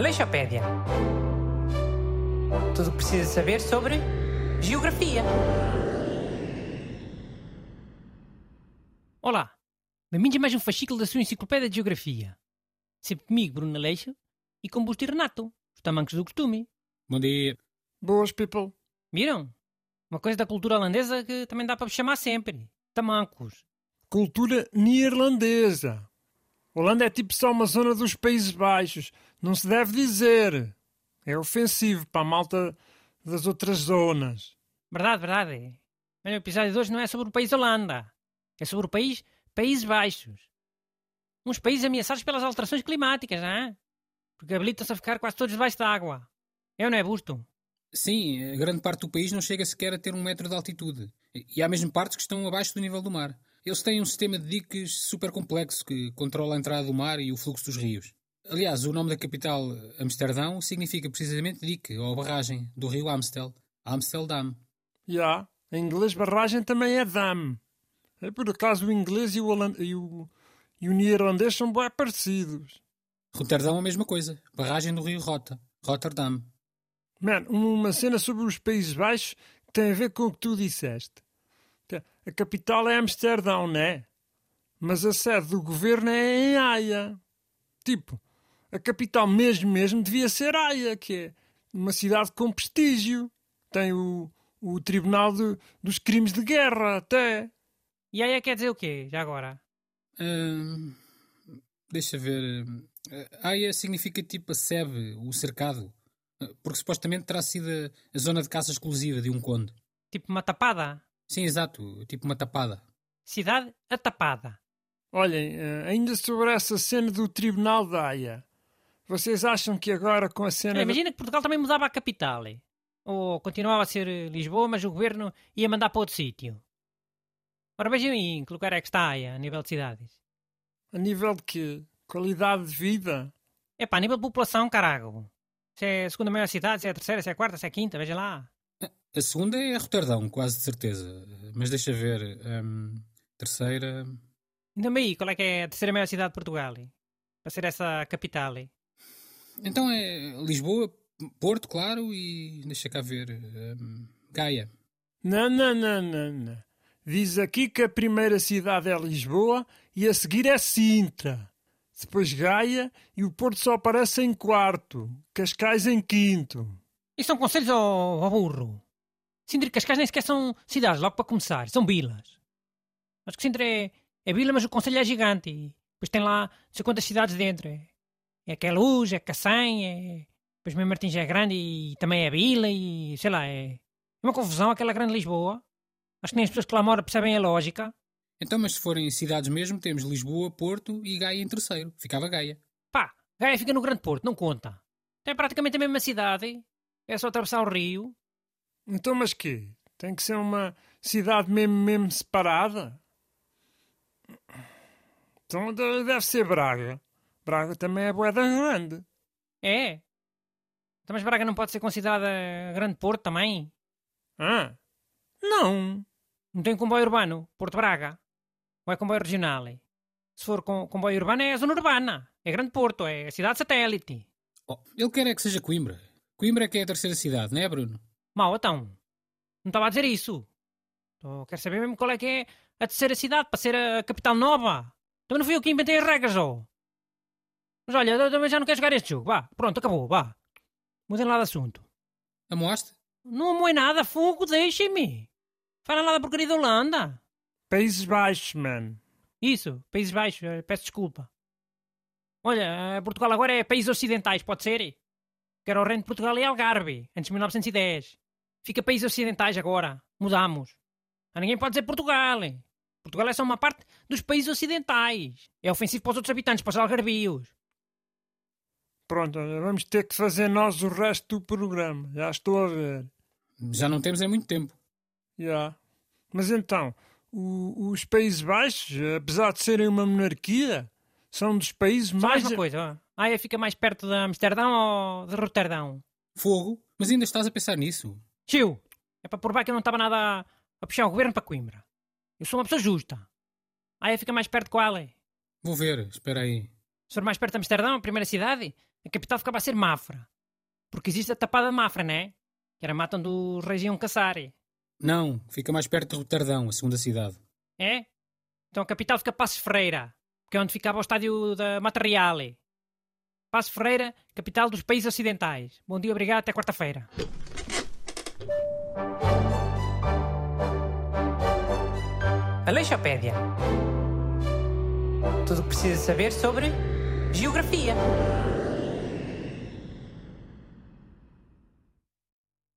Aleixopédia. Tudo o que precisa saber sobre geografia. Olá, bem-vindos a mais um fascículo da sua enciclopédia de geografia. Sempre comigo, Bruno Aleixo, e com Busto e Renato, os tamancos do costume. Bom dia. Boas, people. Viram? Uma coisa da cultura holandesa que também dá para vos chamar sempre. Tamancos. Cultura neerlandesa. Holanda é tipo só uma zona dos Países Baixos. Não se deve dizer. É ofensivo para a malta das outras zonas. Verdade, verdade. Mas o episódio de hoje não é sobre o país Holanda. É sobre o país Países Baixos. Uns países ameaçados pelas alterações climáticas, não é? Porque habilitam-se a ficar quase todos debaixo da água. É ou não é, Busto? Sim, a grande parte do país não chega sequer a ter um metro de altitude. E há mesmo partes que estão abaixo do nível do mar. Eles têm um sistema de diques super complexo que controla a entrada do mar e o fluxo dos rios. Aliás, o nome da capital, Amsterdão, significa precisamente dique ou barragem do rio Amstel. Amsterdam. Já. Em inglês, barragem também é dam. É por acaso o inglês e o, holand... e o... E o neerlandês são bem parecidos. Roterdão a mesma coisa. Barragem do rio Rota. Rotterdam. Mano, uma cena sobre os Países Baixos que tem a ver com o que tu disseste. A capital é Amsterdão, né? Mas a sede do governo é em Haia. Tipo, a capital mesmo mesmo devia ser Haia, que é uma cidade com prestígio. Tem o, o Tribunal de, dos Crimes de Guerra, até. E aí quer dizer o quê, já agora? Hum, deixa ver. Haia significa tipo a sebe, o cercado. Porque supostamente terá sido a zona de caça exclusiva de um conde. Tipo uma tapada? Sim, exato. Tipo uma tapada. Cidade a tapada. Olhem, ainda sobre essa cena do Tribunal da Haia. Vocês acham que agora com a cena. É, imagina que Portugal também mudava a capital. Ou continuava a ser Lisboa, mas o governo ia mandar para outro sítio. Ora, vejam aí em que lugar é que está a Haia, a nível de cidades. A nível de quê? Qualidade de vida? É pá, a nível de população, carago. Se é a segunda maior cidade, se é a terceira, se é a quarta, se é a quinta, veja lá. A segunda é Roterdão, quase de certeza. Mas deixa ver. Um, terceira. Então, aí, qual é que é a terceira maior cidade de Portugal? Para ser essa capital? Então é Lisboa, Porto, claro, e. deixa cá ver. Um, Gaia. Não, não, não, não, não. Diz aqui que a primeira cidade é Lisboa e a seguir é Sintra. Depois Gaia e o Porto só aparece em quarto. Cascais em quinto. Isso são conselhos ao, ao burro. Sintra e Cascais nem sequer são cidades, logo para começar. São vilas. Acho que Sintra é, é vila, mas o conselho é gigante. E depois tem lá não sei quantas cidades dentro. É, é Queluz, é Cacém, é... Depois mesmo Martins é grande e também é vila e sei lá, é... É uma confusão aquela grande Lisboa. Acho que nem as pessoas que lá moram percebem a lógica. Então, mas se forem cidades mesmo, temos Lisboa, Porto e Gaia em terceiro. Ficava Gaia. Pá, Gaia fica no Grande Porto, não conta. Tem praticamente a mesma cidade. É só atravessar o rio. Então, mas quê? Tem que ser uma cidade mesmo, mesmo separada? Então deve ser Braga. Braga também é boeda grande. É? Então, mas Braga não pode ser considerada Grande Porto também? Ah, não. Não tem comboio urbano, Porto Braga? Ou é comboio regional? Se for com comboio urbano é a zona urbana. É Grande Porto, é a cidade satélite. Oh, ele quer é que seja Coimbra. Coimbra é que é a terceira cidade, não é, Bruno? Mal, então. Não estava a dizer isso. Então, quero saber mesmo qual é que é a terceira cidade para ser a capital nova. Também não fui eu que inventei as regras, ó. Mas olha, eu também já não quero jogar este jogo. Vá, pronto, acabou, vá. Mudem lá de assunto. Amoaste? Não amoei nada, fogo, deixem-me. Fala lá da porcaria da Holanda. Países Baixos, man. Isso, Países Baixos, peço desculpa. Olha, Portugal agora é países ocidentais, pode ser? Que era o reino de Portugal e Algarve, antes de 1910. Fica países ocidentais agora. Mudamos. A ninguém pode dizer Portugal. Portugal é só uma parte dos países ocidentais. É ofensivo para os outros habitantes, para os algarvios. Pronto, vamos ter que fazer nós o resto do programa. Já estou a ver. Já não temos em muito tempo. Já. Mas então, o, os Países Baixos, apesar de serem uma monarquia, são dos países Só mais. mais uma coisa. Aia fica mais perto de Amsterdão ou de Roterdão? Fogo? Mas ainda estás a pensar nisso? Tio, é para provar que eu não estava nada a puxar o governo para Coimbra. Eu sou uma pessoa justa. Aia fica mais perto de qual é? Vou ver, espera aí. Se for mais perto de Amsterdão, a primeira cidade, a capital ficava a ser Mafra. Porque existe a tapada de Mafra, né? Que era mata do reis iam caçar. Não, fica mais perto de Roterdão, a segunda cidade. É? Então a capital fica Passos Freira, que é onde ficava o estádio da Materiale. Passo Ferreira, capital dos países ocidentais. Bom dia, obrigado, até quarta-feira. Aleixopédia. Tudo o que precisa saber sobre geografia.